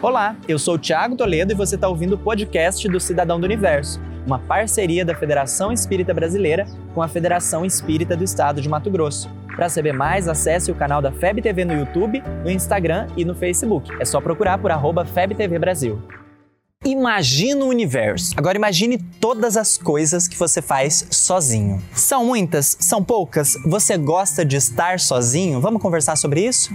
Olá, eu sou o Thiago Toledo e você está ouvindo o podcast do Cidadão do Universo, uma parceria da Federação Espírita Brasileira com a Federação Espírita do Estado de Mato Grosso. Para saber mais, acesse o canal da FEB TV no YouTube, no Instagram e no Facebook. É só procurar por arroba FebTV Brasil. Imagina o universo. Agora imagine todas as coisas que você faz sozinho. São muitas? São poucas? Você gosta de estar sozinho? Vamos conversar sobre isso?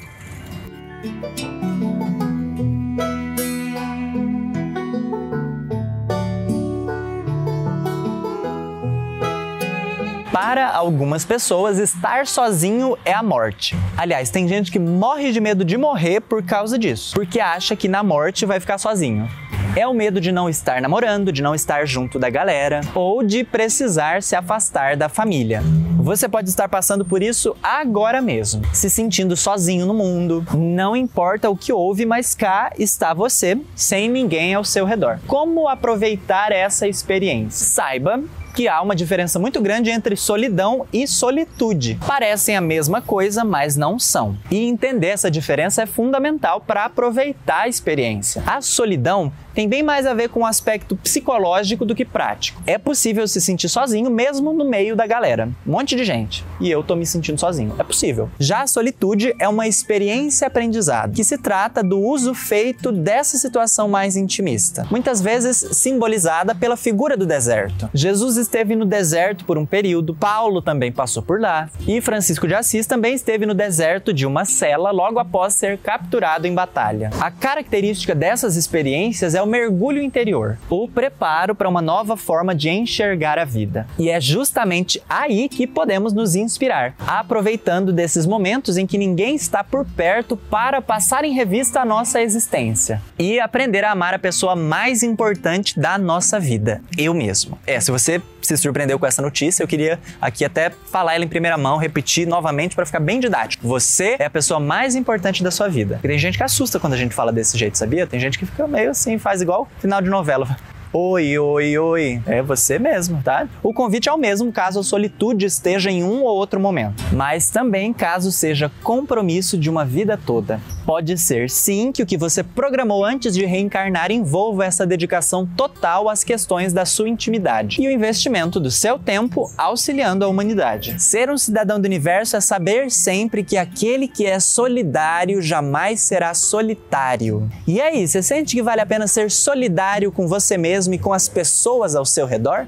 Para algumas pessoas, estar sozinho é a morte. Aliás, tem gente que morre de medo de morrer por causa disso, porque acha que na morte vai ficar sozinho. É o medo de não estar namorando, de não estar junto da galera ou de precisar se afastar da família. Você pode estar passando por isso agora mesmo, se sentindo sozinho no mundo. Não importa o que houve, mas cá está você, sem ninguém ao seu redor. Como aproveitar essa experiência? Saiba que há uma diferença muito grande entre solidão e solitude. Parecem a mesma coisa, mas não são. E entender essa diferença é fundamental para aproveitar a experiência. A solidão tem bem mais a ver com o aspecto psicológico do que prático. É possível se sentir sozinho mesmo no meio da galera. Um monte de gente. E eu tô me sentindo sozinho. É possível. Já a solitude é uma experiência aprendizado, que se trata do uso feito dessa situação mais intimista, muitas vezes simbolizada pela figura do deserto. Jesus esteve no deserto por um período, Paulo também passou por lá, e Francisco de Assis também esteve no deserto de uma cela logo após ser capturado em batalha. A característica dessas experiências é o mergulho interior, o preparo para uma nova forma de enxergar a vida. E é justamente aí que podemos nos inspirar, aproveitando desses momentos em que ninguém está por perto para passar em revista a nossa existência e aprender a amar a pessoa mais importante da nossa vida, eu mesmo. É, se você se surpreendeu com essa notícia, eu queria aqui até falar ela em primeira mão, repetir novamente para ficar bem didático. Você é a pessoa mais importante da sua vida. E tem gente que assusta quando a gente fala desse jeito, sabia? Tem gente que fica meio assim, faz igual final de novela. Oi, oi, oi. É você mesmo, tá? O convite é o mesmo caso a solitude esteja em um ou outro momento, mas também caso seja compromisso de uma vida toda. Pode ser sim que o que você programou antes de reencarnar envolva essa dedicação total às questões da sua intimidade e o investimento do seu tempo auxiliando a humanidade. Ser um cidadão do universo é saber sempre que aquele que é solidário jamais será solitário. E aí, você sente que vale a pena ser solidário com você mesmo e com as pessoas ao seu redor?